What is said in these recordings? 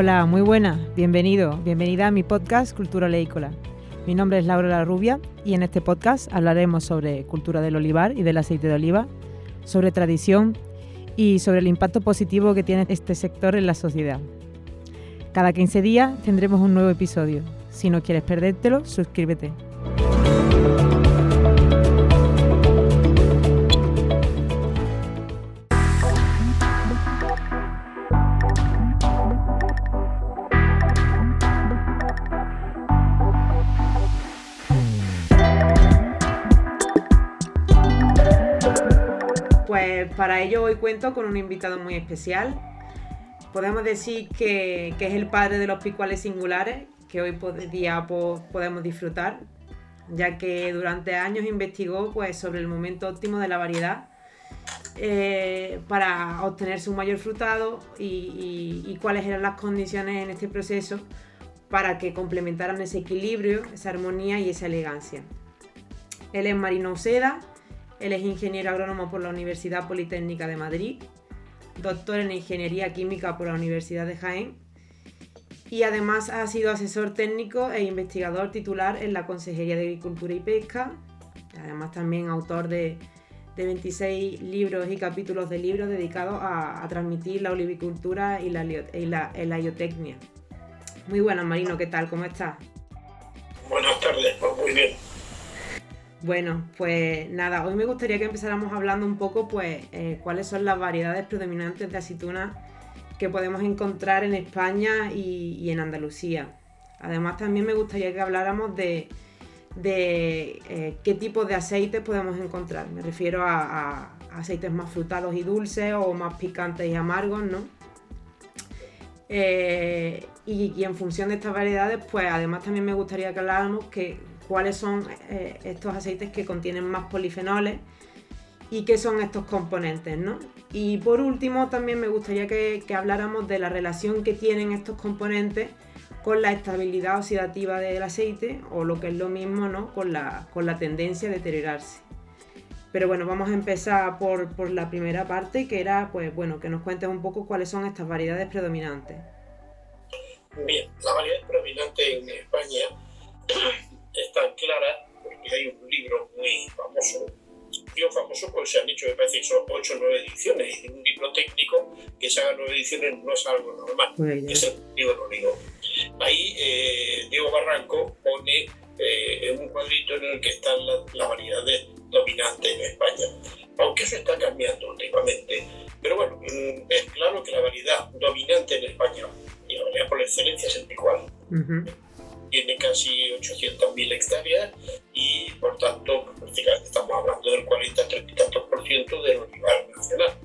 Hola, muy buena, bienvenido, bienvenida a mi podcast Cultura Leícola. Mi nombre es Laura La Rubia y en este podcast hablaremos sobre cultura del olivar y del aceite de oliva, sobre tradición y sobre el impacto positivo que tiene este sector en la sociedad. Cada 15 días tendremos un nuevo episodio. Si no quieres perdértelo, suscríbete. Para ello hoy cuento con un invitado muy especial. Podemos decir que, es el padre de los picuales singulares que hoy día podemos disfrutar, ya que durante años investigó pues, sobre el momento óptimo de la variedad eh, para obtenerse un mayor frutado y, y, cuáles eran las condiciones en este proceso para que complementaran ese equilibrio, esa armonía y esa elegancia. Él es Marino Uceda, él es ingeniero agrónomo por la Universidad Politécnica de Madrid, doctor en Ingeniería Química por la Universidad de Jaén y además ha sido asesor técnico e investigador titular en la Consejería de Agricultura y Pesca, además también autor de, 26 libros y capítulos de libros dedicados a, transmitir la olivicultura y la, y Muy buenas, Marino, ¿qué tal? ¿Cómo estás? Buenas tardes, pues muy bien. Bueno, pues nada, hoy me gustaría que empezáramos hablando un poco, pues, eh, cuáles son las variedades predominantes de aceituna que podemos encontrar en España y, en Andalucía. Además, también me gustaría que habláramos de, eh, qué tipo de aceites podemos encontrar. Me refiero a, aceites más frutados y dulces o más picantes y amargos, ¿no? Eh, y, en función de estas variedades, pues además también me gustaría que habláramos que cuáles son eh, estos aceites que contienen más polifenoles y qué son estos componentes, ¿no? Y por último, también me gustaría que, habláramos de la relación que tienen estos componentes con la estabilidad oxidativa del aceite o lo que es lo mismo, ¿no? Con la, con la tendencia a deteriorarse. Pero bueno, vamos a empezar por, por, la primera parte, que era, pues bueno, que nos cuentes un poco cuáles son estas variedades predominantes. Bien, la variedad predominante en España 8 o 9 ediciones, en un libro técnico que se haga 9 ediciones no es algo normal, es el libro único. Ahí eh, Diego Barranco pone eh, un cuadrito en el que están las variedades dominantes en España, aunque eso está cambiando últimamente. Pero bueno, mm, es claro que la variedad dominante en España, y la variedad por excelencia es el picual tiene casi 800.000 hectáreas y por tanto prácticamente estamos hablando del 40-30 tantos por ciento del olivar nacional.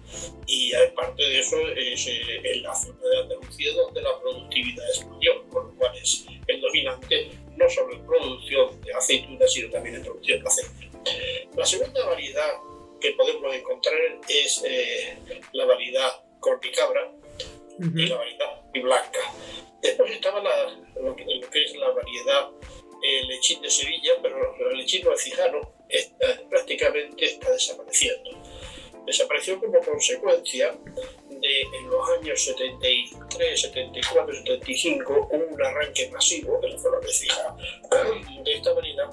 Y aparte de eso es eh, en la zona de Andalucía donde la productividad explodió, por lo cual es el dominante no solo en producción de aceituna, sino también en producción de aceite. La segunda variedad que podemos encontrar es eh, la variedad corticabra y la variedad blanca. Después estaba lo, que, es la variedad eh, lechín de Sevilla, pero el lechín alcijano prácticamente está desapareciendo. Desapareció como consecuencia de en los años 73, 74, 75 un arranque masivo de la zona de de esta variedad,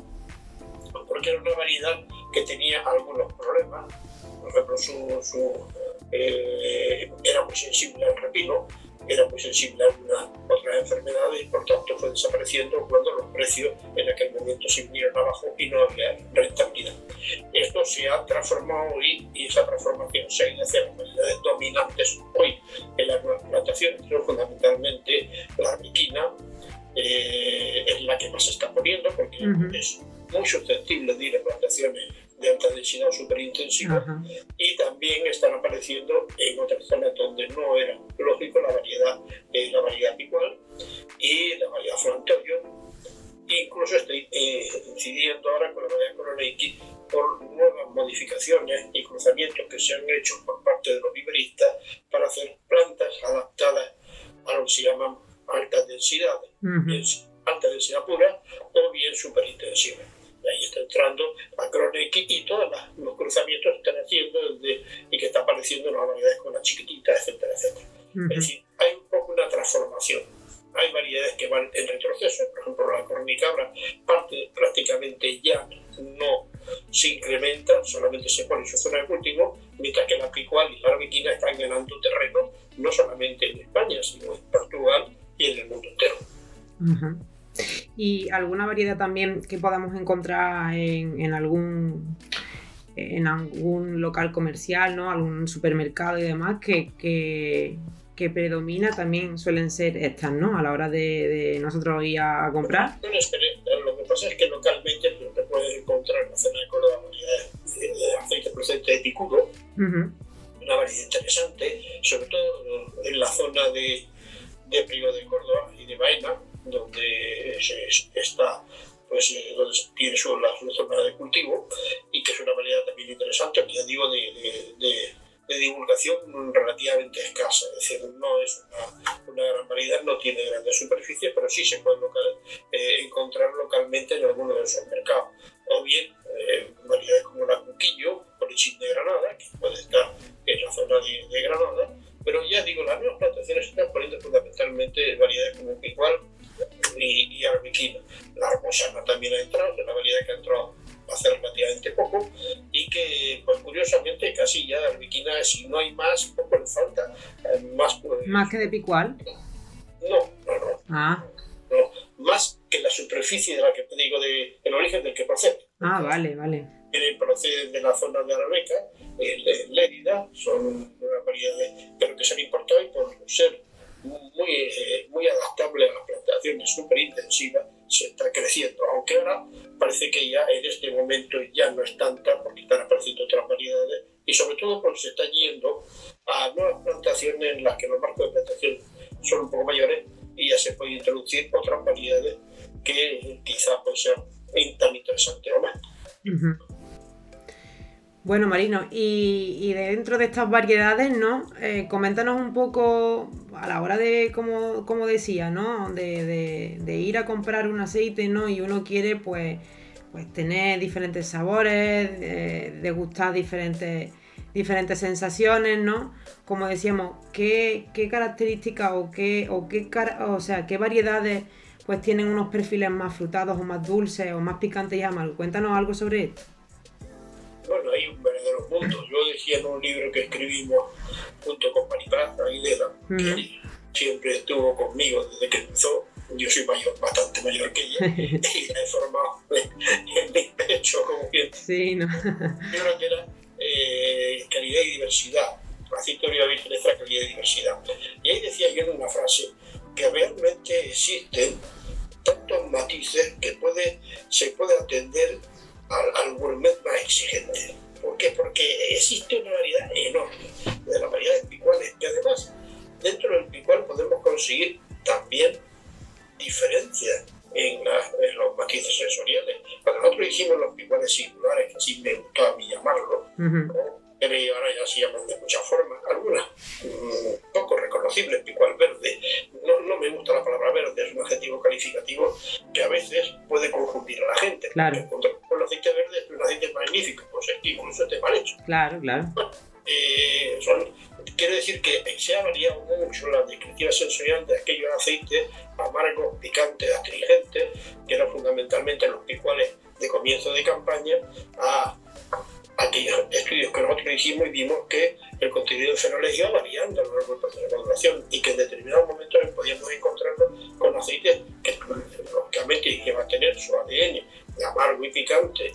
porque era una variedad que tenía algunos problemas. Por ejemplo, su, eh, era muy sensible al repino, era muy sensible a algunas otras enfermedades y por tanto fue desapareciendo cuando los precios en aquel momento se vinieron abajo y no había rentabilidad. Esto se ha transformado hoy y esa transformación se ha ido hacia las variedades dominantes hoy en las nuevas plantaciones, pero fundamentalmente la riquina eh, es la que más se está poniendo porque es muy susceptible de ir a plantaciones de alta densidad superintensiva y también están apareciendo en otras zonas donde no era lógico la variedad, eh, la variedad picual y la variedad flantorio. Incluso estoy eh, incidiendo ahora con la variedad coroneiki por nuevas modificaciones y cruzamientos que se han hecho por parte de los viveristas para hacer plantas adaptadas a lo que se llaman altas densidades, alta densidad pura o bien superintensiva ahí está entrando Acronex y todos los cruzamientos que están haciendo desde, y que está apareciendo en las variedades con las chiquititas, etcétera, etcétera. Uh -huh. Es decir, hay un poco una transformación. Hay variedades que van en retroceso, por ejemplo, la cornicabra parte prácticamente ya no se incrementa, solamente se pone en su zona de cultivo, mientras que la picual y la arbequina están ganando terreno, no solamente en España, sino en Portugal y en el mundo entero. Uh -huh. ¿Y alguna variedad también que podamos encontrar en, algún en algún local comercial, ¿no? algún supermercado y demás que, que, predomina también suelen ser estas, ¿no? A la hora de, nosotros ir a, comprar. lo que pasa es que localmente te puedes encontrar en la zona de Córdoba variedades de aceite procedente de picudo, una variedad interesante, sobre todo en la zona de, de Prigo de Córdoba y de Baena, donde está pues eh, donde tiene su, la, zona de cultivo y que es una variedad también interesante, ya digo, de, de, de, divulgación relativamente escasa, es decir, no es una, una, gran variedad, no tiene grandes superficies, pero sí se puede eh, encontrar localmente en algunos de esos mercados. O bien eh, variedades como la cuquillo, polichín de Granada, que puede estar en la zona de, Granada, pero ya digo, las nuevas plantaciones están poniendo fundamentalmente variedades como picual, y, y arbequina. La arbosana también ha entrado, es una variedad que ha entrado hace relativamente poco y que, pues curiosamente, casi ya de arbequina, si no hay más, poco le falta. Más, pues, ¿Más que de picual? No, no, no. Ah. No, más que la superficie de la que te digo, de, el origen del que procede. Ah, vale, vale. procede de la zona de Arabeca, de Lérida, son una variedad, pero que se han importado y por ser muy, eh, muy adaptable a las plantaciones súper intensivas, se está creciendo, aunque ahora parece que ya en este momento ya no es tanta porque están apareciendo otras variedades y sobre todo porque se está yendo a nuevas plantaciones en las que los marcos de plantación son un poco mayores y ya se puede introducir otras variedades que quizás pueden ser tan interesantes o más. Bueno, Marino, y, dentro de estas variedades, ¿no? Eh, coméntanos un poco a la hora de, como, como decía, ¿no? De, ir a comprar un aceite, ¿no? Y uno quiere, pues, pues tener diferentes sabores, eh, degustar diferentes, diferentes sensaciones, ¿no? Como decíamos, ¿qué, características o qué, o qué, o sea, qué variedades pues tienen unos perfiles más frutados o más dulces o más picantes y amargos? Cuéntanos algo sobre esto bueno, hay un verdadero mundo. Yo decía en un libro que escribimos junto con Maripaz Aguilera, que siempre estuvo conmigo desde que empezó. Yo soy mayor, bastante mayor que ella, y la he formado en mi pecho, como quien. Sí, no. Yo creo que era eh, calidad y diversidad. De oliva virgen es calidad y diversidad. Y ahí decía yo en una frase que realmente existen tantos matices que puede, se puede atender al, al gourmet más exigente. ¿Por qué? Porque existe una variedad enorme de las variedades picuales y además dentro del picual podemos conseguir también diferencias en, los matices sensoriales. Cuando nosotros hicimos los picuales singulares, que así me gustó a mí llamarlo, pero ahora ya se llaman de muchas formas, algunas mm, poco reconocibles, picual verde. No, no, me gusta la palabra verde, es un adjetivo calificativo que a veces puede confundir a la gente. Claro. Aceite verde es un aceite magnífico, pues es que incluso esté mal hecho. Claro, claro. Eh, quiere decir que se ha variado mucho la descriptiva sensorial de aquellos aceites amargos, picantes, astringentes, que eran fundamentalmente los picuales de comienzo de campaña, a aquellos estudios que nosotros hicimos y vimos que el contenido de fenoles iba variando a lo largo del proceso de maduración y que en determinados momentos podíamos encontrarnos con aceites que lógicamente iban a tener su ADN amargo y picante,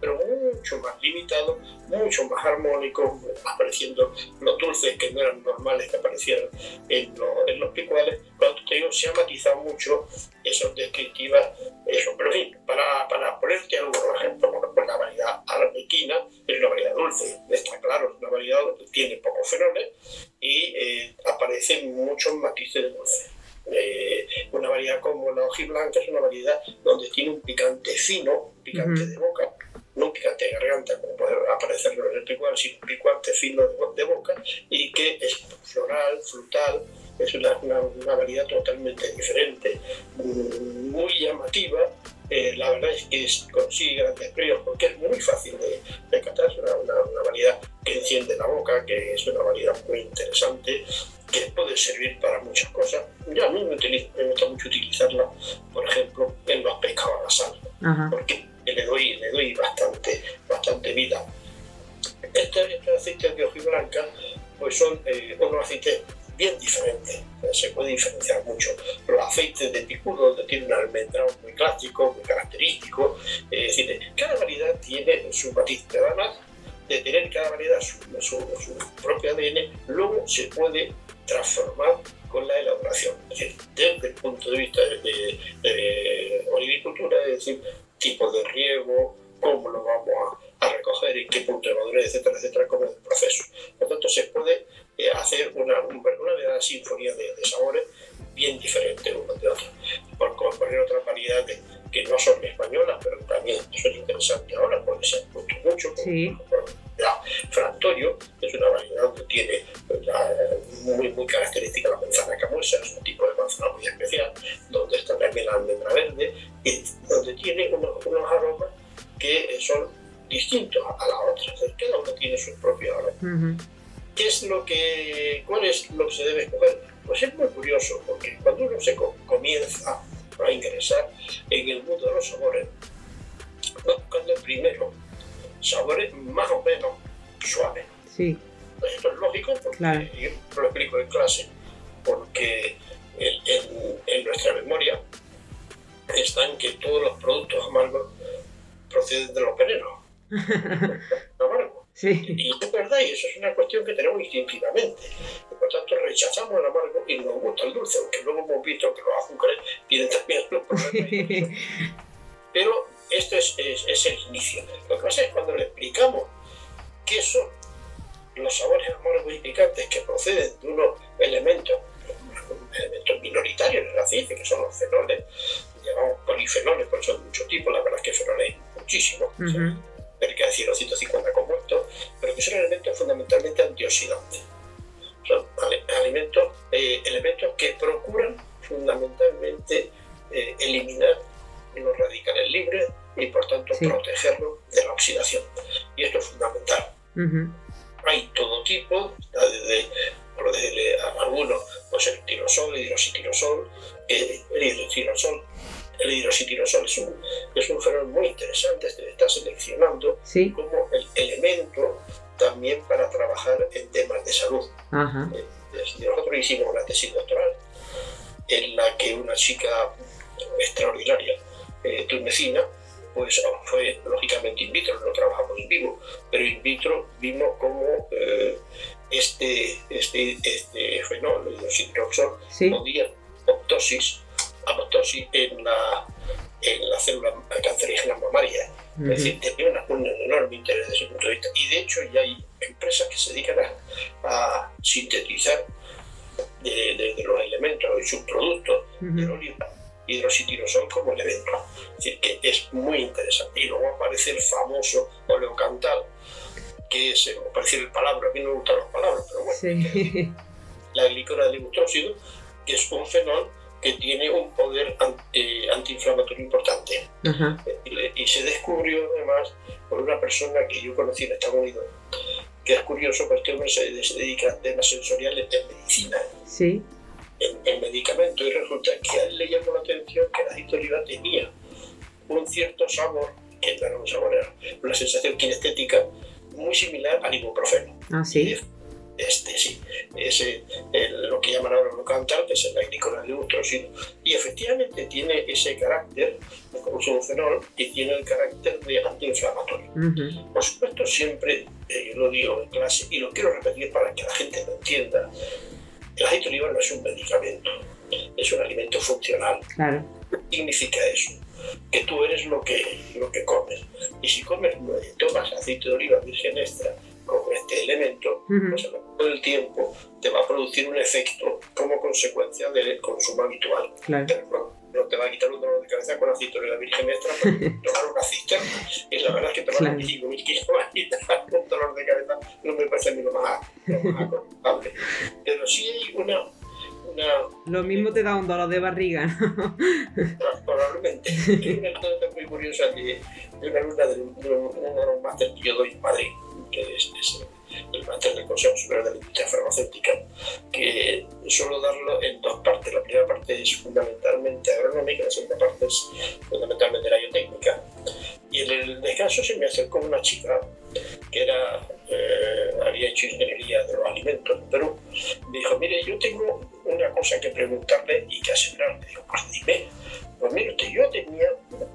pero mucho más limitado, mucho más armónico, apareciendo los dulces que no eran normales que aparecieran en, en los picuales. Cuando te digo, se ha matizado mucho esas descriptivas, eso. Pero en fin, para, para ponerte algunos ejemplos, bueno, pues la variedad arbequina es una variedad dulce, está claro, es una variedad que tiene pocos fenoles y eh, aparecen muchos matices de dulce. Eh, una variedad como la hojiblanca es una variedad donde tiene un picante fino, un picante de boca, no un picante de garganta como puede aparecer en el picual, sino un picante fino de, boca y que es floral, frutal, es una, una, variedad totalmente diferente, mm, muy llamativa. Eh, la verdad es que consigue grandes premios porque es muy fácil de, de Cata es una, una, variedad que enciende la boca, que es una variedad muy interesante, que puede servir para muchas cosas. Yo a mí me, me gusta mucho utilizarla, por ejemplo, en los pescados a la sal, porque le doy, le doy bastante, bastante vida. Estos, estos aceites de hojiblanca pues son eh, unos aceites bien diferentes, se puede diferenciar mucho. Los aceites de picudo tienen un almendrado muy clásico, muy característico, es decir, cada variedad tiene su matiz, además de tener cada variedad su, su, propio ADN, luego se puede transformar con la elaboración. Desde el punto de vista de, de, de olivicultura, es decir, tipo de riego, cómo lo vamos a, a, recoger, en qué punto de madurez, etcétera, etcétera, cómo es el proceso. Por tanto, se puede eh, hacer una, una, sinfonía de, de, sabores bien diferentes unos de otros. Por poner otras variedades que no son españolas, pero también son interesantes ahora porque se han puesto mucho. Sí. La Frantorio es una variedad que tiene la, muy, muy característica la manzana camuesa, es un tipo de manzana muy especial, donde está también la almendra verde, y donde tiene unos, unos aromas que son distintos a la otra. Cada uno tiene su propio aroma. Uh -huh. ¿Qué es lo que, ¿Cuál es lo que se debe escoger? Pues es muy curioso, porque cuando uno se comienza a ingresar en el mundo de los sabores, va buscando primero sabores más o menos suaves. Sí. Esto es lógico, porque claro. yo lo explico en clase, porque en, en, en nuestra memoria están que todos los productos amargos proceden de los venenos. amargos. Sí. Y es verdad, y eso es una cuestión que tenemos instintivamente. Por tanto, rechazamos el amargo y nos gusta el dulce, aunque luego hemos visto que los azúcares tienen también los problemas. Pero esto es, es, es, el inicio. Lo que pasa es cuando le explicamos qué son los sabores amargos y picantes que proceden de unos elementos, elementos minoritarios en la ciencia, que son los fenoles, llamamos polifenoles, porque son de muchos tipos, la verdad es que fenoles hay muchísimos. Uh -huh cerca de 150 compuestos, pero que son elementos fundamentalmente antioxidantes. Son alimentos, eh, elementos que procuran fundamentalmente eh, eliminar los radicales libres y por tanto sí. protegerlos de la oxidación. Y esto es fundamental. Uh -huh. Hay todo tipo, desde, por decirle a algunos, pues el tirosol, el hidroxitirosol, eh, el hidroxitirosol el hidroxitirosol es un, es un fenómeno muy interesante, se está seleccionando ¿Sí? como el elemento también para trabajar en temas de salud. Ajá. Eh, nosotros hicimos una tesis doctoral en la que una chica extraordinaria, eh, tunecina, pues fue lógicamente in vitro, no trabajamos en vivo, pero in vitro vimos cómo eh, este, este, este fenol, el hidroxitirosol, ¿Sí? podía apoptosis apoptosis en la, en la célula cancerígena mamaria. Uh -huh. Es decir, tenía una, un enorme interés desde ese punto de vista. Y de hecho ya hay empresas que se dedican a, a sintetizar de, de, de, los elementos y sus productos uh -huh. del oliva hidroxitirosol como elemento. Es decir, que es muy interesante. Y luego aparece el famoso oleocantal, que es, eh, aparece el palabra, a mí no me gustan las palabras, pero bueno, sí. la glicona de levotróxido, que es un fenol que tiene un poder anti, antiinflamatorio importante. Uh -huh. y, y, se descubrió además por una persona que yo conocí en Estados Unidos, que es curioso, porque este hombre se, dedica a temas sensoriales en medicina, sí. En medicamentos, y resulta que a él le llamó la atención que el aceite de oliva tenía un cierto sabor, que no era un sabor, era una sensación kinestética muy similar al ibuprofeno. Ah, sí este sí, es el, el, lo que llaman ahora cantal, que es el glicona de ultrosino, y efectivamente tiene ese carácter como es un fenol y tiene el carácter de antiinflamatorio. Uh -huh. Por supuesto, siempre, eh, yo lo digo en clase y lo quiero repetir para que la gente lo entienda, el aceite de oliva no es un medicamento, es un alimento funcional. Claro. ¿Qué significa eso? Que tú eres lo que, lo que comes. Y si comes, tomas aceite de oliva virgen extra, con este elemento, uh -huh. pues todo el tiempo te va a producir un efecto como consecuencia del consumo habitual. Claro. Pero no, no, te va a quitar un dolor de cabeza con aceite de la virgen extra, tomar una cisterna. Y la verdad es que tomar claro. 25.000 kilos va a quitar un dolor de cabeza, no me parece a mí lo más, lo más aconsejable. Pero sí hay una, una, Lo mismo te da un dolor de barriga, ¿no? Probablemente. Hay una anécdota muy curiosa de una alumna de, un, de un máster que yo doy en Madrid, que es, es el máster del Consejo Superior de la Industria Farmacéutica, que suelo darlo en dos partes. La primera parte es fundamentalmente agronómica, la segunda parte es fundamentalmente la biotécnica. Y en el descanso se me acercó una chica que era, eh, había hecho ingeniería de los alimentos en Perú. Me dijo, mire, yo tengo una cosa que preguntarle y que asegurarle. Digo, pues dime. Pues mire usted, yo tenía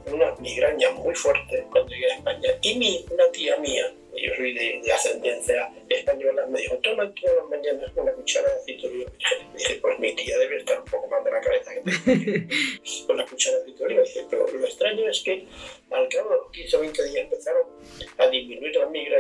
una migraña muy fuerte cuando llegué a España y mi, una tía mía yo soy de, de, ascendencia española, me dijo, toma todas las mañanas una cuchara de virgen. dije, pues mi tía debe estar un poco más de la cabeza que con la cuchara de oliva. dije, pero lo extraño es que al cabo de los 15 o 20 días empezaron a disminuir las migrañas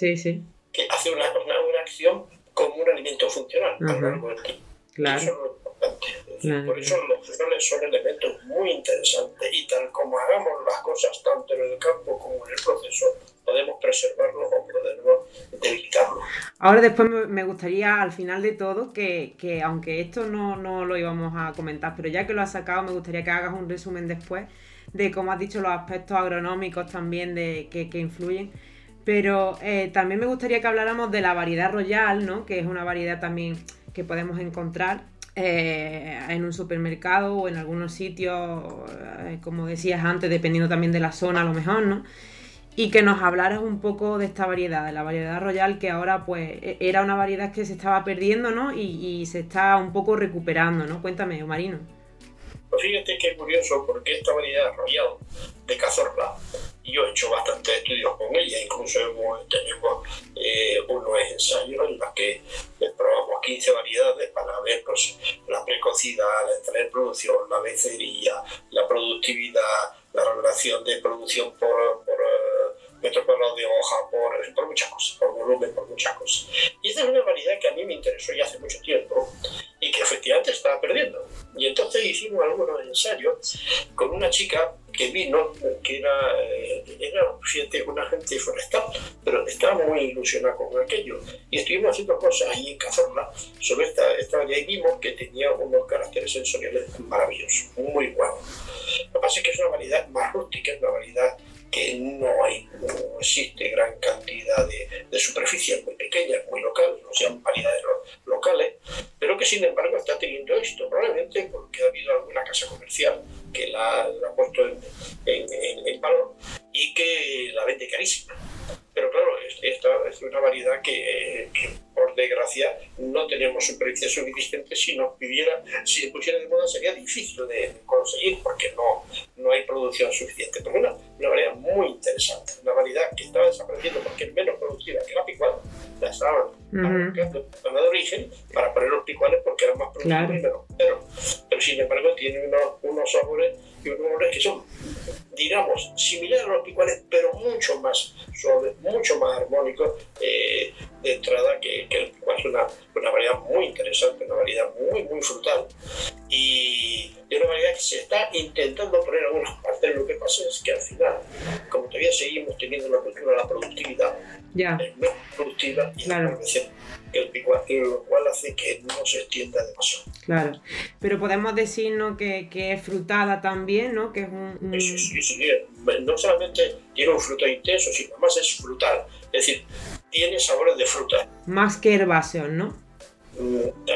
sí, sí. que hace una, una, una, acción como un alimento funcional a lo largo del tiempo. Claro. Claro. Por eso los flores son elementos muy interesantes y tal como hagamos las cosas tanto en el campo como en el proceso, podemos preservarlos o podemos debilitarlos. Ahora después me gustaría al final de todo que, que aunque esto no, no, lo íbamos a comentar, pero ya que lo has sacado me gustaría que hagas un resumen después de cómo has dicho los aspectos agronómicos también de, que, que influyen. Pero eh, también me gustaría que habláramos de la variedad royal, ¿no? que es una variedad también que podemos encontrar eh, en un supermercado o en algunos sitios, eh, como decías antes, dependiendo también de la zona a lo mejor, ¿no? Y que nos hablaras un poco de esta variedad, de la variedad royal, que ahora pues e-, era una variedad que se estaba perdiendo, ¿no? Y, se está un poco recuperando, ¿no? Cuéntame, Marino. Pues fíjate qué curioso, porque esta variedad royal de cazorla, yo he hecho bastantes estudios con ella, incluso hemos, tenemos eh, unos ensayos en los que probamos 15 variedades para ver pues, la precocida, la entrada en producción, la becería, la productividad, la relación de producción por, por metro cuadrado de hoja, por, por muchas cosas, por volumen, por muchas cosas. Y esta es una variedad que a mí me interesó ya hace mucho tiempo y que efectivamente estaba perdiendo. Entonces hicimos algunos ensayos con una chica que vino, que era, eh, era fíjate, una agente forestal, pero estaba muy ilusionada con aquello. Y estuvimos haciendo cosas ahí en Cazorla sobre esta, esta y vimos que tenía unos caracteres sensoriales maravillosos, muy buenos. Lo que pasa es que es una variedad más rústica, es una variedad que no hay, no existe gran cantidad de superficie muy pequeña, muy local, no sean variedades locales, pero que sin embargo está teniendo esto, probablemente porque ha habido alguna casa comercial que la, la ha puesto en, en, en, en, valor y que la vende carísima. Pero claro, esta es una variedad que, que por desgracia no suficiente si nos pidiera, si se pusiera de moda sería difícil de conseguir porque no, no hay producción suficiente. Pero una, una variedad muy interesante, una variedad que estaba desapareciendo porque es menos productiva que la picual, la estaban uh -huh. de origen para poner los picuales porque eran más productivos claro. y menos pero, pero sin embargo tiene unos, unos sabores y unos olores que son, digamos, similares a los picuales, pero mucho más suaves, mucho más armónicos eh, de entrada que, que el es una, una variedad muy interesante, una variedad muy, muy frutal y de una variedad que se está intentando poner en algunas partes. Lo que pasa es que al final, como todavía seguimos teniendo la cultura de la productividad, ya. es menos productiva y claro. que el picual, lo cual hace que no se extienda demasiado. Claro, pero podemos decir ¿no? que, que es frutada también, ¿no? Que es un, un... Sí, sí, sí, no solamente tiene un fruto intenso, sino más es frutal, es decir, tiene sabores de fruta. Más que herbáceos, ¿no?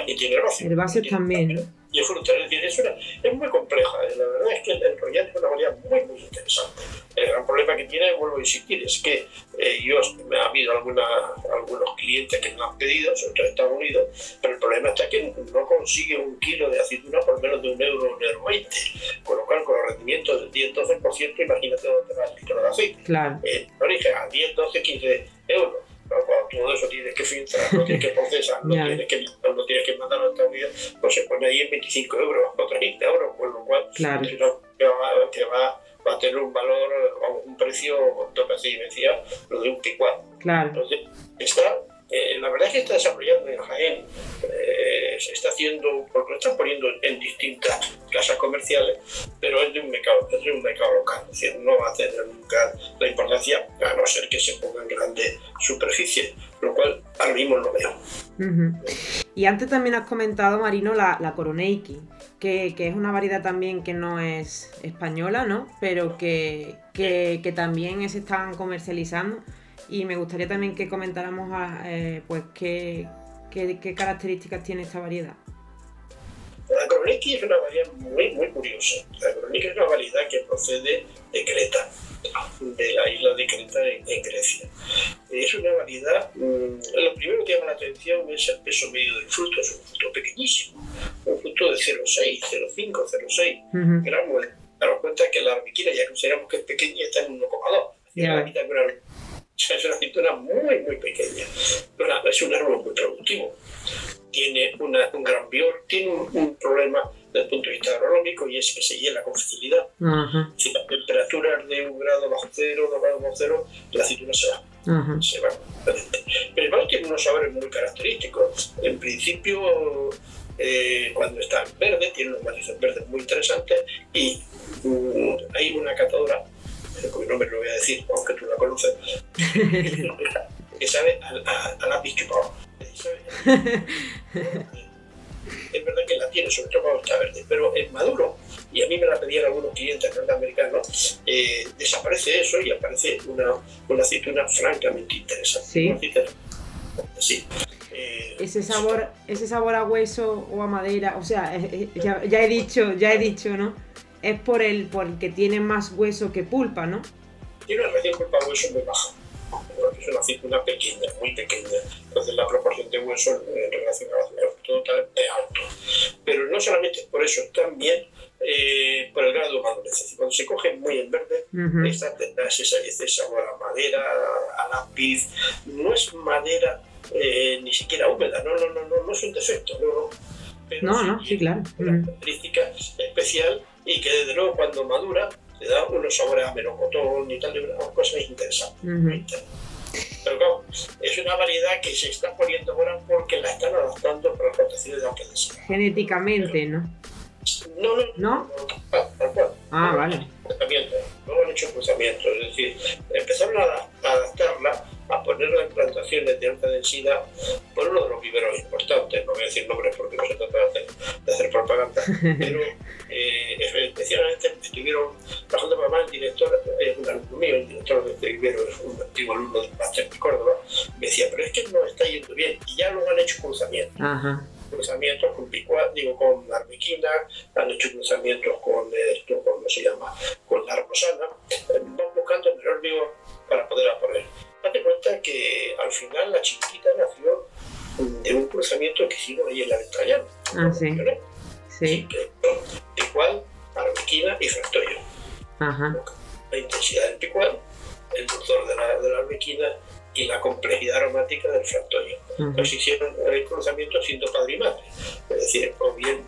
Y tiene herbáceos. Herbáceos también. Es una, es muy compleja. La verdad es que el royal es una variedad muy, muy interesante. El gran problema que tiene, vuelvo a insistir, es que eh, yo, ha habido alguna, algunos clientes que me han pedido, sobre todo en Estados Unidos, pero el problema está que no consigue un kilo de aceituna por menos de un euro, un euro 20. Con lo cual, con los rendimientos del 10-12%, imagínate dónde va el litro de aceite. Claro. Eh, origen a 10, 12, 15 euros cuando todo eso tienes que filtrar, lo tienes que procesar, lo, tienes, que, lo tienes que mandar a Estados Unidos, pues se pone ahí en 25 euros o 30 euros, con lo cual claro. que va, que va, va, a tener un valor, un precio, tope así, decía, lo de un picual. Claro. Entonces, está Eh, la verdad es que está desarrollando en Jaén, eh, se está haciendo, porque lo están poniendo en distintas casas comerciales, pero es de un mercado, es de un mercado local, es decir, no va a tener nunca la importancia, a no ser que se Y antes también has comentado, Marino, la, la Coroneiki, que, que, es una variedad también que no es española, ¿no? Pero que, que, que también se están comercializando y me gustaría también que comentáramos eh, pues qué, qué, qué, características tiene esta variedad. La Kroniki es una variedad muy, muy curiosa. La Kroniki es una variedad que procede de Creta, de la isla de Creta en, Grecia. Es una variedad, mmm, lo primero que llama la atención es el peso medio del fruto, es un fruto pequeñísimo, un fruto de 0,6, 0,5, 0,6 uh -huh. gramos. Daros cuenta que la arbiquina ya consideramos que es pequeña está en 1,2. Yeah. Es una aceituna muy, muy pequeña. Es un árbol muy productivo. Tiene una, un gran bior, tiene un, un, problema desde el punto de vista agronómico y es que se hiela con facilidad. Uh -huh. Si la temperatura es de un grado bajo cero, dos grados bajo cero, la aceituna se va. Uh -huh. Se va. Pero igual tiene unos sabores muy característicos. En principio, eh, cuando está en verde, tiene unos matices verdes muy interesantes y um, hay una catadora cuyo nombre no voy a decir, aunque tú la conoces, que sabe a, a, a lápiz chupado. Es verdad que la tiene, sobre todo cuando está verde, pero en maduro, y a mí me la pedían algunos clientes norteamericanos, eh, desaparece eso y aparece una, una aceituna francamente interesante. Sí. sí. Eh, ese sabor, ese sabor a hueso o a madera, o sea, eh, ya, ya he dicho, ya he dicho, ¿no? Es por el porque tiene más hueso que pulpa, ¿no? Tiene una relación pulpa-hueso muy baja. Es una aceituna pequeña, muy pequeña. Entonces la proporción de hueso en relación a la total es alto. Pero no solamente por eso, también eh, por el grado de madurez. Es decir, cuando se coge muy en verde, uh -huh. esta tendrá ese, ese sabor a madera, a lápiz. No es madera eh, ni siquiera húmeda, no, no, no, no, no es un defecto. No, pero no, sí, no, sí, claro. Una característica especial y que desde luego cuando madura te da unos sabores a melocotón y tal, unas cosas interesantes. Uh -huh. Pero claro, es una variedad que se está poniendo ahora porque la están adaptando para las plantaciones de alta densidad. Genéticamente, ¿no? No, no, ¿No? tal cual. Ah, no, vale. No han hecho cruzamientos, es decir, empezaron a, a adaptarla a ponerla en plantaciones de alta densidad por uno de los viveros importantes, no voy a decir nombres porque no se trata de hacer, de hacer propaganda, pero eh, especialmente estuvieron trabajando más el director, es un alumno mío, el director de este vivero es un antiguo alumno del máster de Córdoba, me decía, pero es que no está yendo bien y ya lo han hecho cruzamientos. Ajá cruzamientos con picua, digo con arbequina, han hecho cruzamientos con esto, ¿cómo se llama? Con la rosana, van buscando el menor vigor para poder poner. Date cuenta que al final la chiquitita nació de un cruzamiento que hicimos ahí en la Ventrallana. Ah, sí. Sí. Picual, arbequina y fractorio. Ajá. La intensidad del picual, el dulzor de la, de la y la complejidad aromática del fractorio. Nos hicieron el cruzamiento siendo padre y madre. Es decir, o bien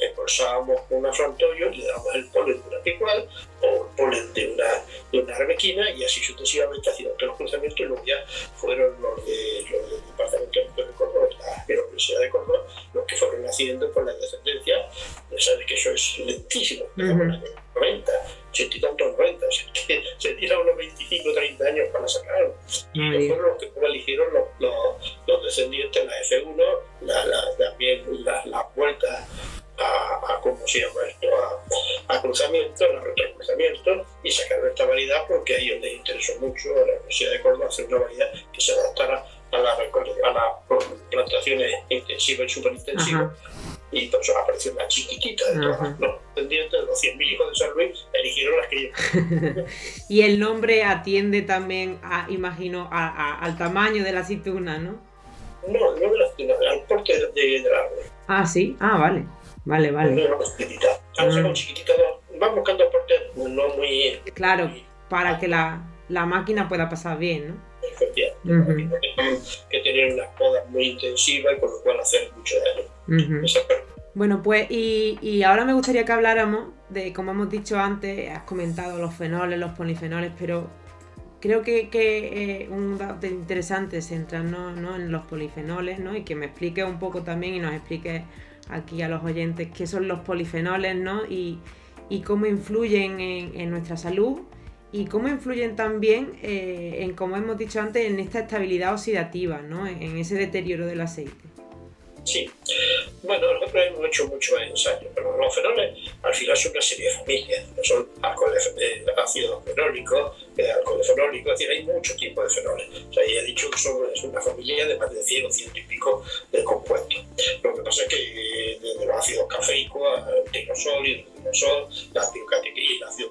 expulsábamos una fractorio, le damos el polen de una picual o el polen de una, de una arbequina y así sucesivamente haciendo todos los cruzamientos y luego ya fueron los, de, los del departamento de Córdoba, la Universidad de Córdoba, los que fueron haciendo por la descendencia. Ya sabes que eso es lentísimo, uh -huh. en los 90, 80 y tantos 90, o sea, que se tiran unos 25 30 años para sacarlo. Y uh -huh. fueron los que eligieron los, los, los descendientes, la F1, la, la, también las la vueltas a, a, ¿cómo se llama esto? A, a cruzamiento, a retrocruzamiento y sacaron esta variedad porque a ellos les interesó mucho a la Universidad de Córdoba hacer una variedad que se adaptara a las la plantaciones intensivas y superintensivas. Y por eso apareció la chiquitita de todas los descendientes de los 100.000 hijos de San Luis, eligieron las que y el nombre atiende también, a, imagino, a, al tamaño de la aceituna, ¿no? No, no de la aceituna, al porte del de, de árbol. Ah, sí, ah, vale. Vale, vale. No, no, chiquitita. Ah. buscando aportes no muy. Claro, muy, para que la, la, máquina pueda pasar bien, ¿no? Efectivamente. Uh -huh. Que tener unas podas muy intensivas y con lo cual hacer mucho daño. Uh -huh. Bueno, pues y, y, ahora me gustaría que habláramos de, como hemos dicho antes, has comentado los fenoles, los polifenoles, pero creo que, que eh, un dato interesante es centrarnos ¿no? en los polifenoles ¿no? y que me explique un poco también y nos explique aquí a los oyentes qué son los polifenoles ¿no? y, y cómo influyen en, nuestra salud y cómo influyen también, eh, en como hemos dicho antes, en esta estabilidad oxidativa, ¿no? en, ese deterioro del aceite. Sí. Bueno, nosotros hemos hecho muchos ensayos, pero los fenoles al final son una serie de familias. Son ácidos fenólicos, eh, alcoholes fenólicos, es decir, hay muchos tipos de fenoles. O sea, ya he dicho que es una familia de más de 100 o 100 y pico de compuestos. Lo que pasa es que eh, desde los ácidos cafeicos, el tirosol, el tirosol, el ácido catequílico, el ácido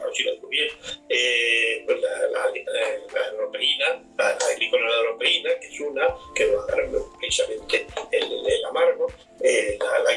a ver si lo digo bien, eh, pues la, la, la, europeína, la, la europeína, que es una, que va a dar precisamente el, el amargo, eh, la, la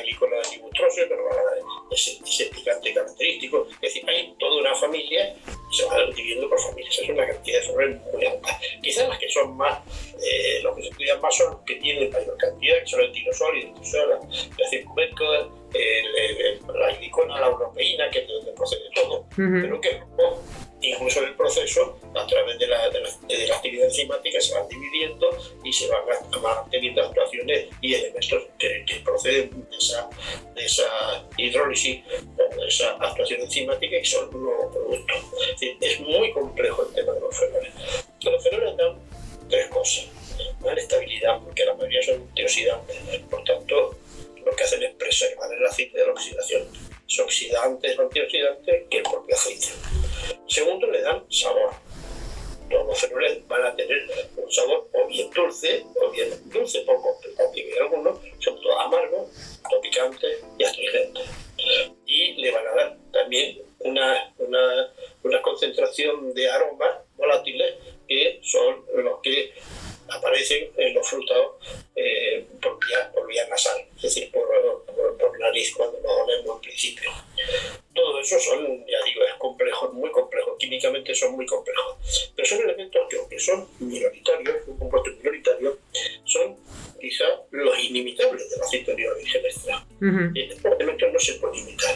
los inimitables del aceite de virgen extra. Uh -huh. Y elementos no se pueden imitar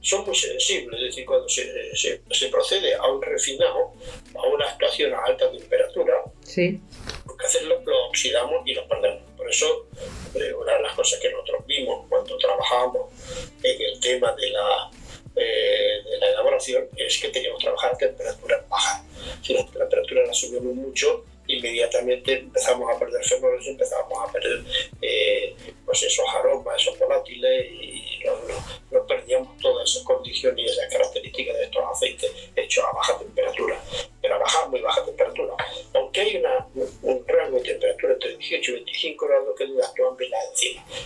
son muy sensibles, es decir, cuando se, se, se, procede a un refinado, a una actuación a alta temperatura, sí. lo que hacemos lo oxidamos y lo perdemos. Por eso, eh, una de las cosas que nosotros vimos cuando trabajamos en el tema de la, eh, de la elaboración es que teníamos que trabajar a temperaturas bajas. Si la temperatura la subimos mucho, inmediatamente empezamos a perder fenoles, empezamos a perder eh, pues esos aromas, esos volátiles y nos, nos, perdíamos todas esas condiciones y esas características de estos aceites hechos a baja temperatura, pero a baja, muy baja temperatura. Aunque hay una, un rango de temperatura entre 18 y 25 grados que actúan bien las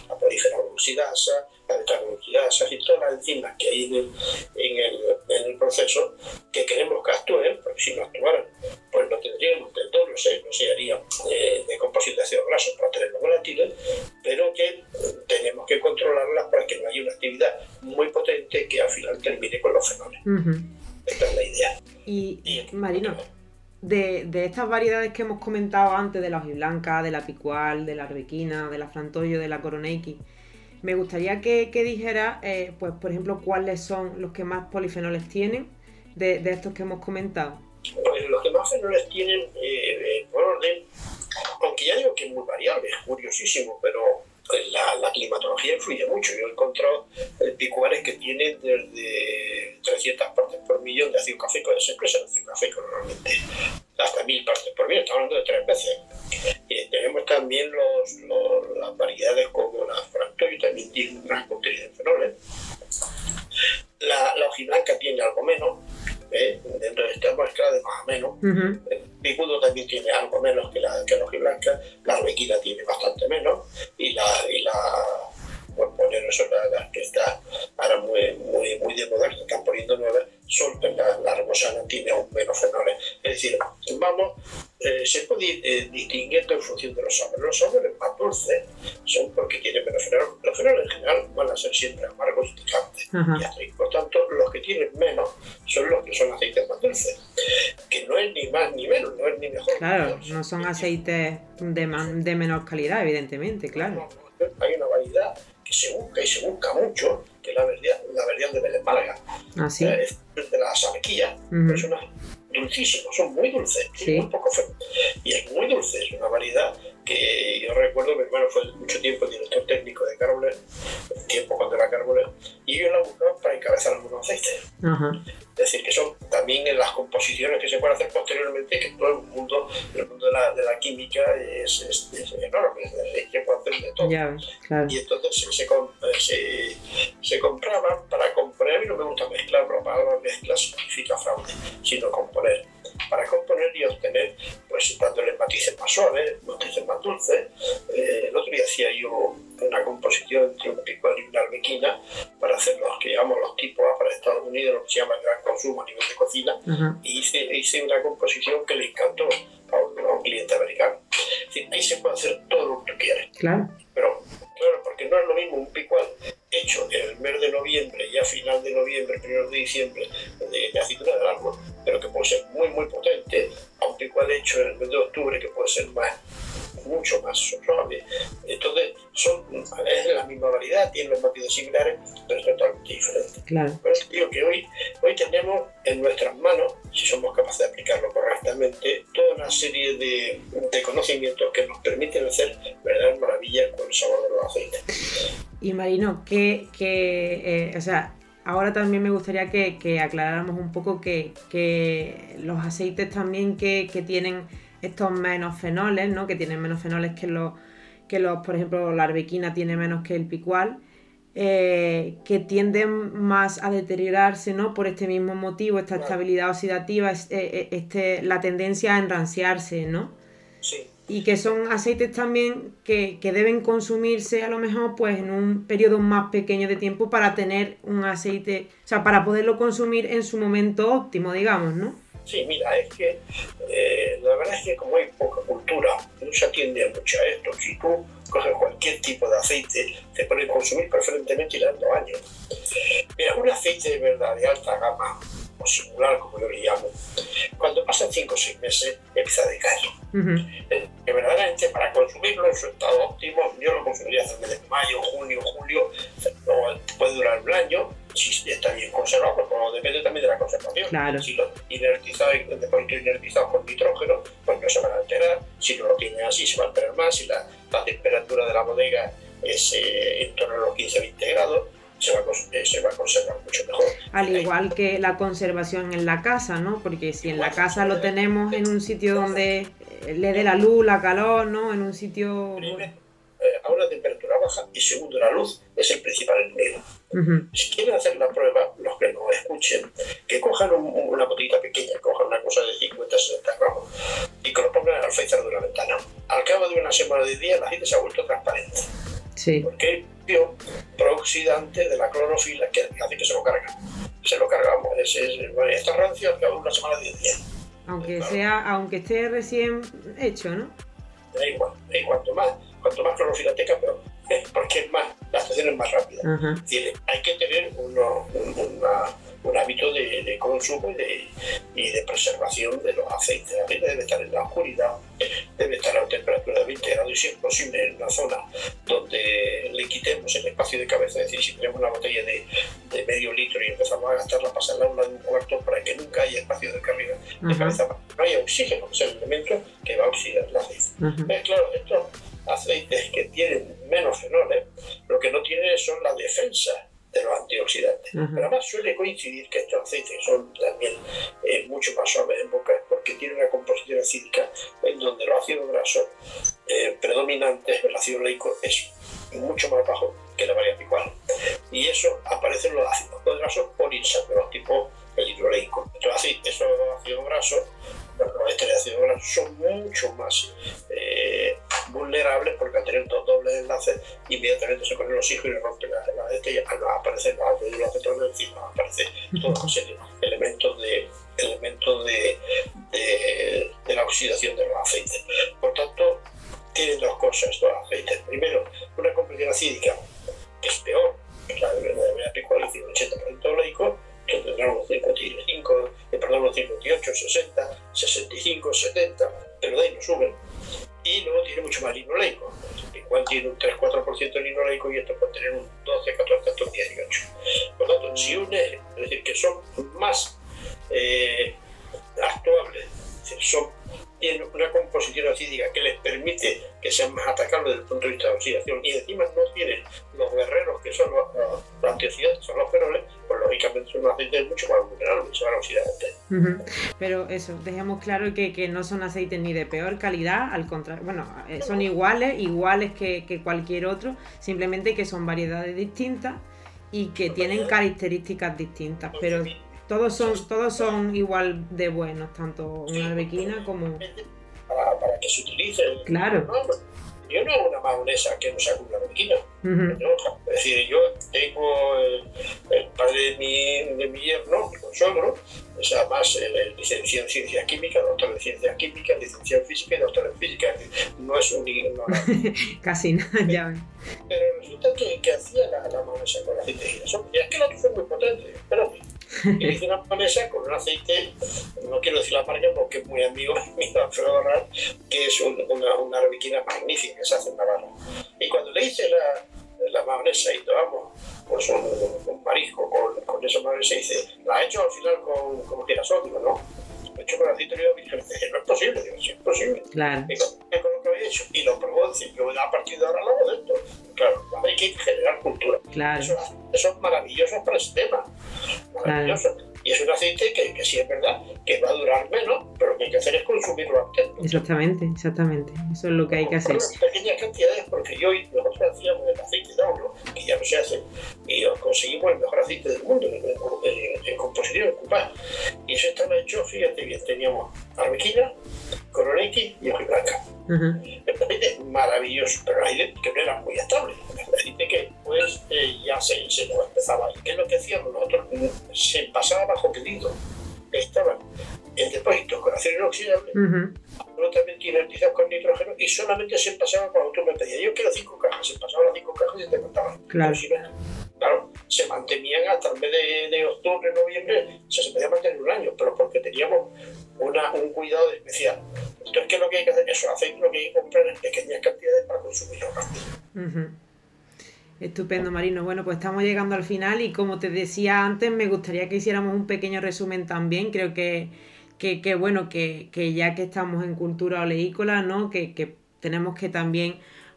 la polífera oxidasa, la beta-glucidasa y todas las enzimas que hay en el, en el, en el proceso que queremos que actúen, porque si no actuaran, pues no tendríamos del todo, no se, no se haría eh, de composición de ácidos grasos para tener los volátiles, pero que tenemos que controlarlas para que no haya una actividad muy potente que al final termine con los fenoles. Uh -huh. Esta es la idea. Y, y Marino, de, de, estas variedades que hemos comentado antes, de la hojiblanca, de la picual, de la arbequina, de la frantoyo, de la coroneiki, me gustaría que, que dijera, eh, pues, por ejemplo, cuáles son los que más polifenoles tienen de, de estos que hemos comentado. Pues los que más fenoles tienen, eh, por orden, aunque ya digo que es muy variable, es curiosísimo, pero la, la, climatología influye mucho. Yo he encontrado eh, picuales que tienen desde 300 partes por millón de ácido cafeico de esa empresa, de ácido cafeico normalmente, hasta 1000 partes por millón, estamos hablando de tres veces. Y tenemos también los, las variedades como la frantoio, también tiene un gran contenido de fenoles. La, la hojiblanca tiene algo menos, ¿eh? dentro de esta muestra de más o menos. Uh -huh. El picudo también tiene algo menos que la, que la hojiblanca, la arbequina tiene bastante menos y la, y la por poner eso, la, la, que está ahora muy, muy, muy de moda, que están poniendo nuevas, son la, la rebosana tiene aún menos fenoles. Es decir, vamos, eh, se puede ir eh, distinguiendo en función de los sabores. Los sabores más dulces son porque tienen menos fenoles. Los fenoles en general van a ser siempre amargos y picantes. Uh -huh. Y por tanto, los que tienen menos son los que son aceites más dulces. Que no es ni más ni menos, no es ni mejor. Claro, no son aceites de, de menor calidad, evidentemente, claro. Hay una variedad que se busca y se busca mucho, que es la variedad, la variedad de Belén Málaga. ¿Ah, sí? Es de la las abequillas, Ujú. son unas dulcísimas, son muy dulces, Sí. muy poco fe- Y es muy dulce, es una variedad que yo recuerdo, mi hermano fue mucho tiempo director técnico de Carbolet, tiempo cuando era Carbolet, y ellos la buscaban para encabezar algunos aceites. Ajá. Es decir, que son también en las composiciones que se pueden hacer posteriormente, que todo el mundo, el mundo de la, de la química es, es- es enorme, que puede hacer de todo. Claro. Y entonces se, se, se, se compraban para componer, a mí no me gusta mezclar, pero la palabra mezcla significa fraude, sino componer. Para componer y obtener, pues dándole matices más suaves, matices más dulces. Eh, el otro día hacía yo una composición entre un picual y una arbequina para hacer los que llamamos los tipos A para Estados Unidos, lo que se llama el gran consumo a nivel de cocina, Ajá. y hice, hice una composición que le encantó a un, a un cliente americano. Es decir, ahí se puede hacer todo lo que tú quieras. Claro. Pero, claro, porque no es lo mismo un picual hecho en el mes de noviembre y a final de noviembre, primero de diciembre, de, de aceituna del árbol, pero que puede ser muy, muy potente, a un picual hecho en el mes de octubre, que puede ser más, mucho más suave. Entonces, son, es la misma variedad, tienen los matices similares, pero es totalmente diferente. Claro. Por eso digo que hoy, hoy tenemos en nuestras manos, si somos capaces de aplicarlo correctamente, toda una serie de, de conocimientos que nos permiten hacer verdaderas maravillas con el sabor de los aceites. Y Marino, que, que eh, o sea, ahora también me gustaría que, que aclaráramos un poco que, que los aceites también que, que tienen estos menos fenoles, ¿no? Que tienen menos fenoles que los, que los, por ejemplo, la arbequina tiene menos que el picual, eh, que tienden más a deteriorarse, ¿no? Por este mismo motivo, esta Claro. estabilidad oxidativa, eh, eh, este, la tendencia a enranciarse, ¿no? Sí, y que son aceites también que, que deben consumirse a lo mejor pues en un periodo más pequeño de tiempo para tener un aceite, o sea, para poderlo consumir en su momento óptimo, digamos, ¿no? Sí, mira, es que eh, la verdad es que como hay poca cultura, no se atiende mucho a esto. Si tú coges cualquier tipo de aceite, te pueden consumir preferentemente dos años. Mira, un aceite de verdad de alta gama, o singular como yo le llamo, cuando pasan 5 o 6 meses empieza a decaer. Eh, que verdaderamente para consumirlo en su estado óptimo, yo lo consumiría hasta el mes de mayo, junio, julio, o puede durar un año, si está bien conservado, porque bueno, depende también de la conservación. Claro. Si lo inertizado y deposito inertizado con nitrógeno, pues no se van a alterar. Si no lo tienen así, se va a alterar más. Si la, la temperatura de la bodega es eh, en torno a los 15-20 grados, se va, a, eh, se va a conservar mucho mejor. Al igual que la conservación en la casa, ¿no? Porque si en la casa lo tenemos en un sitio donde eh, le dé la luz, la calor, ¿no? En un sitio... Bueno, eh, a una temperatura baja y segundo, la luz es el principal enemigo. ujú, Si quieren hacer la prueba, los que no escuchen, que cojan un- una botellita pequeña, cojan una cosa de 50 60 gramos y que lo pongan al alféizar de una ventana. Al cabo de una semana de día, la gente se ha vuelto transparente, Sí, porque prooxidante de la clorofila que hace que se lo carga. Se lo cargamos, es, es, bueno, está rancio al cabo de una semana de 10 días. aunque sea, aunque esté recién hecho, ¿no? Da igual, y cuanto más, cuanto más clorofila tenga, pero porque es más, la estación es más rápida. Es decir, hay que tener uno- un, una- un hábito de, de consumo y de, y de preservación de los aceites. El aceite debe estar en la oscuridad, debe estar a una temperatura de 20 grados y si es posible en una zona donde le quitemos el espacio de cabeza. Es decir, si tenemos una botella de, de medio litro y empezamos a gastarla, pasarla a una de un cuarto para que nunca haya espacio de carga de Ajá. cabeza, para que no haya oxígeno, que es el elemento que va a oxidar el aceite. Ajá. Eh, claro, estos aceites que tienen menos fenoles, lo que no tienen son la defensa de los antioxidantes. Pero además suele coincidir que estos aceites son también eh, mucho más suaves en boca porque tienen una composición acídica en donde los ácidos grasos eh, predominantes, el ácido leico, es mucho más bajo que la variedad picual. Y eso aparece en los ácidos grasos poliinsaturos, tipo el hidroleico. Estos aceites, esos ácidos grasos, los de ácido graso son mucho más eh, vulnerables porque al tener dos dobles enlaces inmediatamente se ponen los hijos y le rompen las la este y al no aparecer los los nos aparece toda una serie elementos de la oxidación de los aceites. Por tanto, tienen dos cosas estos aceites. Primero, una composición acídica eso, dejemos claro que, que, no son aceites ni de peor calidad, al contrario, bueno, eh, son iguales, iguales que, que cualquier otro, simplemente que son variedades distintas y que tienen características distintas, pero todos son, todos son igual de buenos, tanto una arbequina como... Para, para que se utilice. Claro. Yo no hago una mayonesa que no sea con una arbequina. Uh -huh. no, es decir, yo tengo el, el padre de mi, de mi yerno, mi consuegro, es además el, licenciado en ciencias químicas, doctor en ciencias químicas, licenciado en física y doctor en física. No es un ignorante. Casi nada, ya ven. Pero resulta que, que hacía la, la mayonesa con aceite de girasol. Y es que la otra fue muy potente. Pero y hice una mayonesa con un aceite, no quiero decir la marca porque es muy amigo mío, Alfredo Ral, que es un, una, una arbequina magnífica que se hace en Navarra. Y cuando le hice la, la mayonesa y tomamos pues un, un marisco con, con esa mayonesa, dice, la he hecho al final con, con girasol, no. Lo he hecho con aceite de oliva no es posible, digo, sí, es posible. Claro. Y con, con lo que había hecho. Y lo probó, dice, yo a partir de ahora lo hago de esto. Claro, hay que generar cultura. Claro. Eso, eso es maravilloso para el sistema. Maravilloso. Claro. Y es un aceite que, que, sí es verdad que va a durar menos, pero lo que hay que hacer es consumirlo antes. ¿no? Exactamente, exactamente. Eso es lo que hay que hacer. Pequeñas cantidades, porque yo y nosotros hacíamos el aceite de oro, que ya no se hace, y conseguimos el mejor aceite del mundo en, en, en composición, en. Y eso estaba hecho, fíjate bien, teníamos arbequina, coronetti y hoja blanca. Uh -huh. Maravilloso, pero el aceite que no era muy estable. El aceite que pues eh, ya se, se nos empezaba. ¿Y qué es lo que hacíamos nosotros? Se pasaba bajo pedido. Estaban en depósitos con acero inoxidable, uh -huh. absolutamente inertizados con nitrógeno y solamente se pasaba cuando tú me pedías. Yo quiero cinco cajas, se pasaban las cinco cajas y te contaban. Claro. Si no, claro, se mantenían hasta el mes de, de octubre, noviembre, o sea, se podía mantener un año, pero porque teníamos un cuidado especial. Entonces, ¿qué es lo que hay que hacer? Eso, aceite lo que hay que comprar en pequeñas cantidades para consumirlo. Estupendo, Marino. Bueno, pues estamos llegando al final y como te decía antes, me gustaría que hiciéramos un pequeño resumen también. Creo que, que, que bueno, que, que, ya que estamos en cultura oleícola, ¿no? Que, que tenemos que también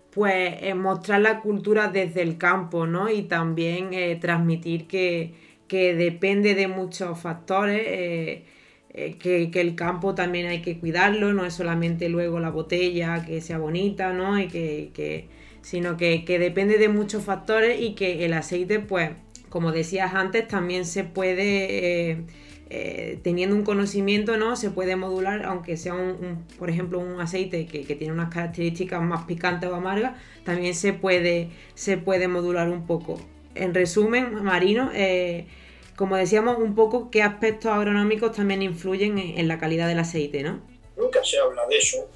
pues eh, mostrar la cultura desde el campo, ¿no? Y también eh, transmitir que, que depende de muchos factores. Eh, que, que, el campo también hay que cuidarlo, no es solamente luego la botella que sea bonita, ¿no? Y que, sino que, depende de muchos factores y que el aceite, pues, como decías antes, también se puede, eh, eh, teniendo un conocimiento, ¿no? Se puede modular, aunque sea, un, por ejemplo, un aceite que, tiene unas características más picantes o amargas, también se puede, se puede modular un poco. En resumen, Marino, eh, como decíamos, un poco qué aspectos agronómicos también influyen en, la calidad del aceite, ¿no? Nunca se habla de eso,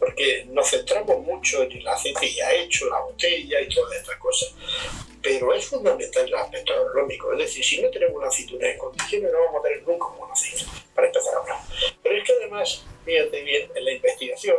porque nos centramos mucho en el aceite ya hecho, la botella y todas estas cosas. Pero es fundamental el aspecto agronómico, es decir, si no tenemos una aceituna en condiciones, no vamos a tener nunca un buen aceite, para empezar a hablar. Pero es que además, fíjate bien, en la investigación,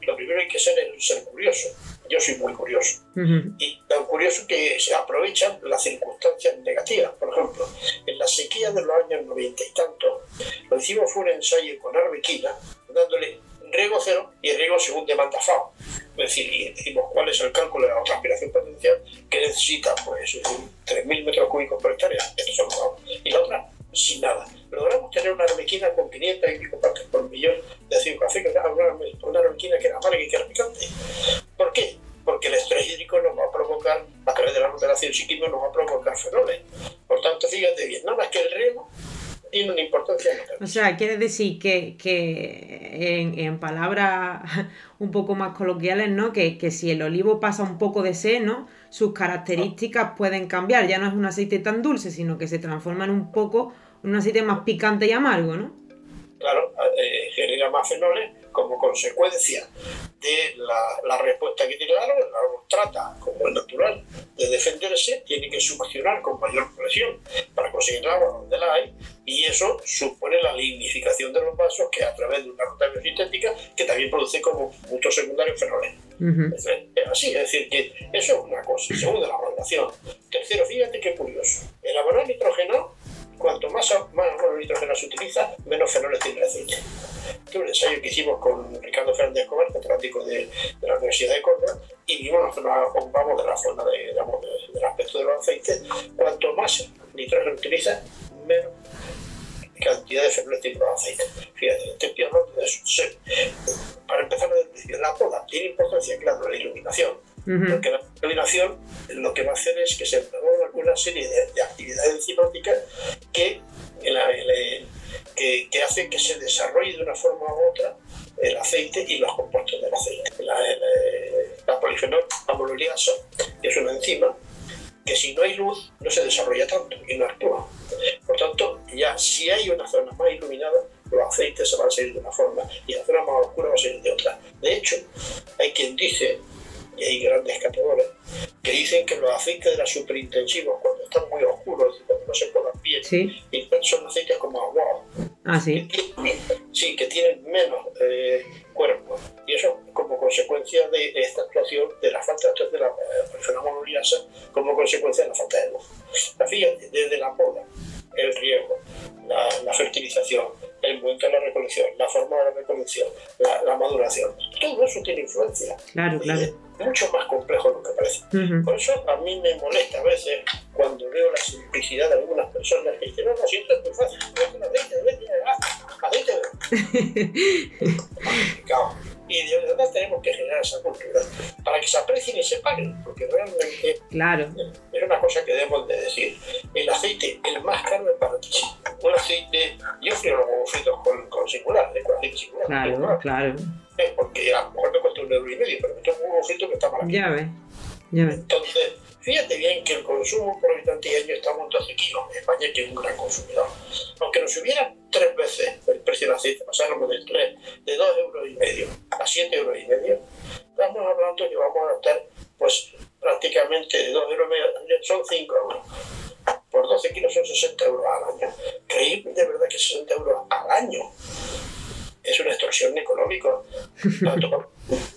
lo primero que hay que ser es ser curioso. Yo soy muy curioso. Uh -huh. Y tan curioso que se aprovechan las circunstancias negativas. Por ejemplo, en la sequía de los años 90 y tanto, lo hicimos fue un ensayo con arbequina, dándole riego cero y riego según demanda FAO. Es decir, y decimos cuál es el cálculo de la transpiración potencial que necesita, pues, 3.000 metros cúbicos por hectárea. Esto son FAO. Y la otra, sin nada. Logramos tener una arbequina con 500 y pico partes por millón de ácido café, una, una arbequina que era amarga y que era picante. ¿Por qué? Porque el estrés hídrico nos va a provocar, a través de la moderación psíquica, nos va a provocar fenoles. Por tanto, fíjate bien, nada más que el riego tiene una importancia O sea, quiere decir que, que en, en, palabras un poco más coloquiales, ¿no? Que, que, si el olivo pasa un poco de seno, sus características pueden cambiar. Ya no es un aceite tan dulce, sino que se transforma en un poco, un aceite más picante y amargo, ¿no? Claro, eh, genera más fenoles como consecuencia de la, la, respuesta que tiene el árbol, el árbol trata, como es natural, de defenderse, tiene que succionar con mayor presión para conseguir el agua donde la hay, y eso supone la lignificación de los vasos que a través de una ruta biosintética que también produce como puntos secundarios fenoles. Uh -huh. es, es, así, es decir, que eso es una cosa. Segundo, la valoración. Tercero, fíjate qué curioso. El abono nitrógeno cuanto más, más nitrógeno se utiliza, menos fenoles tiene el aceite. Este un ensayo que hicimos con Ricardo Fernández Escobar, catedrático de, de, la Universidad de Córdoba, y vimos, nos ocupamos de la forma de, digamos, del aspecto de los aceites. Cuanto más nitrógeno utiliza, menos cantidad de fenoles tiene los aceites. Fíjate, te estoy hablando de eso. Sí. Para empezar, la poda tiene importancia, claro, la iluminación. Uh -huh. Porque la iluminación lo que va a hacer es que se promueva una serie de, de actividades enzimáticas que, que, que hacen que se desarrolle de una forma u otra el aceite y los compuestos del aceite. La, la, la polifenol amololiasa es una enzima que si no hay luz no se desarrolla tanto y no actúa. Por tanto, ya si hay una zona más iluminada, los aceites se van a salir de una forma y la zona más oscura va a salir de otra. De hecho, hay quien dice, y hay grandes catadores, que dicen que los aceites de la superintensivos, cuando están muy oscuros, cuando no se podan bien, ¿Sí? son aceites como agua. Ah, sí. Que tienen, sí, que tienen menos eh, cuerpo. Y eso como consecuencia de esta actuación, de la falta de la eh, fenómeno liasa, como consecuencia de la falta de luz. Fíjate, desde la poda, el riego, la, la, fertilización, el momento de la recolección, la forma de la recolección, la, la maduración, todo eso tiene influencia. Claro, claro. Es mucho más complejo de lo que parece. Uh -huh. Por eso a mí me molesta a veces cuando veo la simplicidad de algunas personas que dicen, no, no, si esto es muy fácil, aceite, aceite, aceite. Y de verdad tenemos que generar esa cultura para que se aprecien y se paguen, porque realmente claro. es una cosa que debemos de decir. El aceite, el más caro es para ti. Un aceite, yo frío los huevos fritos con, con singular, con aceite singular. Claro, claro. Eh, porque a lo mejor me cuesta un euro y medio, pero me tomo un huevo frito que está mal. Ya ves, Entonces, fíjate bien que el consumo por habitante y año está en 12 kilos España, que es un gran consumidor. Aunque nos subiera tres veces el precio del aceite, pasáramos del 3, de 2 euros y medio a 7 euros y medio, estamos hablando que vamos a gastar pues prácticamente de 2 euros y medio, son 5 euros. Por 12 kilos son 60 euros al año. ¿Creéis de verdad que 60 euros al año es una extorsión económica?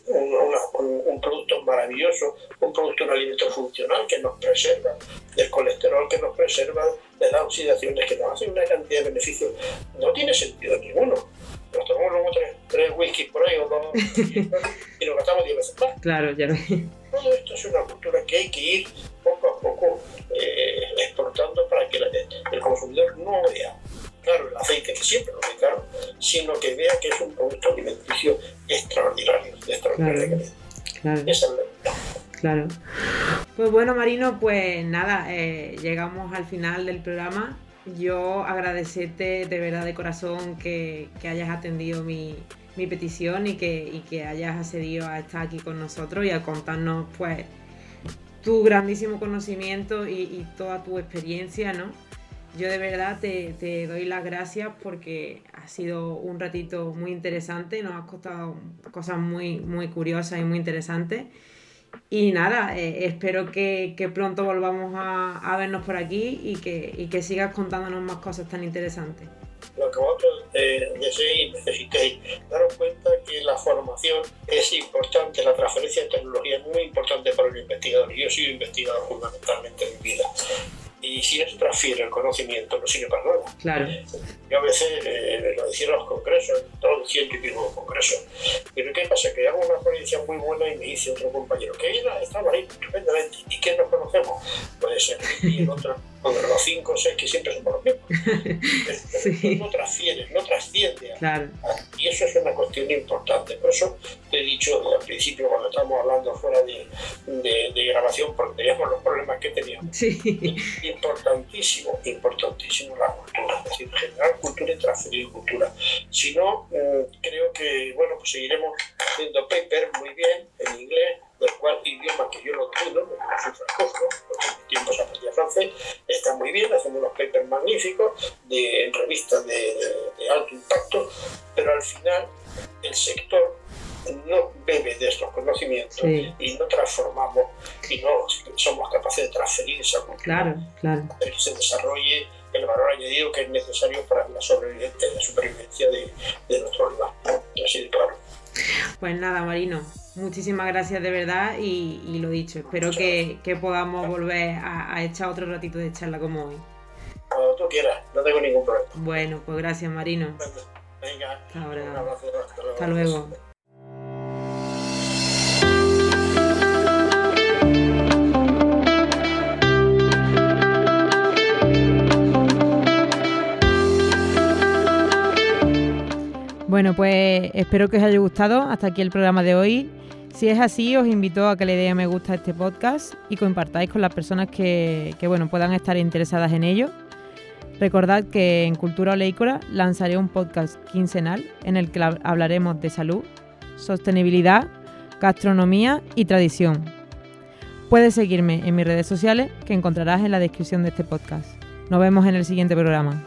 Un, una, un, un, producto maravilloso, un producto, un alimento funcional que nos preserva del colesterol, que nos preserva de las oxidaciones, que nos hace una cantidad de beneficios. No tiene sentido ninguno. Nos tomamos luego tres, tres whisky por ahí o dos y nos gastamos diez veces más. Claro, ya lo Todo esto es una cultura que hay que ir poco a poco eh, exportando para que la, el consumidor no vea claro el aceite, que siempre lo ve caro, sino que vea que es un producto alimenticio extraordinario, de extraordinaria claro, claro. Esa es la Claro. Pues bueno, Marino, pues nada, eh, llegamos al final del programa. Yo agradecerte de verdad de corazón que, que hayas atendido mi, mi petición y que, y que hayas accedido a estar aquí con nosotros y a contarnos pues tu grandísimo conocimiento y, y toda tu experiencia, ¿no? Yo de verdad te, te, doy las gracias porque ha sido un ratito muy interesante, nos has costado cosas muy, muy curiosas y muy interesantes. Y nada, eh, espero que, que, pronto volvamos a, a, vernos por aquí y que, y que sigas contándonos más cosas tan interesantes. Lo que vosotros eh, deseéis, necesitéis, daros cuenta que la formación es importante, la transferencia de tecnología es muy importante para un investigador. Yo sido investigador fundamentalmente en mi vida y si se transfiere el conocimiento no sirve para nada. Claro. Yo a veces eh, lo decía en los congresos, en todos los ciento y pico congresos, pero ¿qué pasa? Que hago una ponencia muy buena y me dice otro compañero, que era, estaba ahí estupendamente, ¿y qué nos conocemos? Puede ser, y el otro, bueno, los cinco o seis que siempre somos los mismos. sí. No transfiere, no trasciende. Claro. Y eso es una cuestión importante. Por eso te he dicho al principio, cuando estábamos hablando fuera de, de, de grabación, porque teníamos los problemas que teníamos. Sí importantísimo, importantísimo la cultura, es decir, generar cultura y transferir cultura. Si no, creo que, bueno, pues seguiremos haciendo paper muy bien en inglés, del cual idioma que yo lo domino, porque no soy francófono, porque en mi tiempo se aprendía francés, está muy bien, hacemos unos papers magníficos de, en revistas de, de, de alto impacto, pero al final el sector no bebe de estos conocimientos sí. y no transformamos y no claro, claro. para que se desarrolle el valor añadido que es necesario para la sobrevivencia, la supervivencia de, de nuestro lugar. Así de claro. Pues nada, Marino, muchísimas gracias de verdad y, y lo dicho, espero que, que, podamos volver a, a, echar otro ratito de charla como hoy. tú quieras, no tengo ningún problema. Bueno, pues gracias, Marino. Venga, ahora. un abrazo, hasta luego. Hasta luego. Bueno, pues espero que os haya gustado. Hasta aquí el programa de hoy. Si es así, os invito a que le deis a me gusta a este podcast y compartáis con las personas que, bueno, puedan estar interesadas en ello. Recordad que en Cultura Oleícola lanzaré un podcast quincenal en el que hablaremos de salud, sostenibilidad, gastronomía y tradición. Puedes seguirme en mis redes sociales que encontrarás en la descripción de este podcast. Nos vemos en el siguiente programa.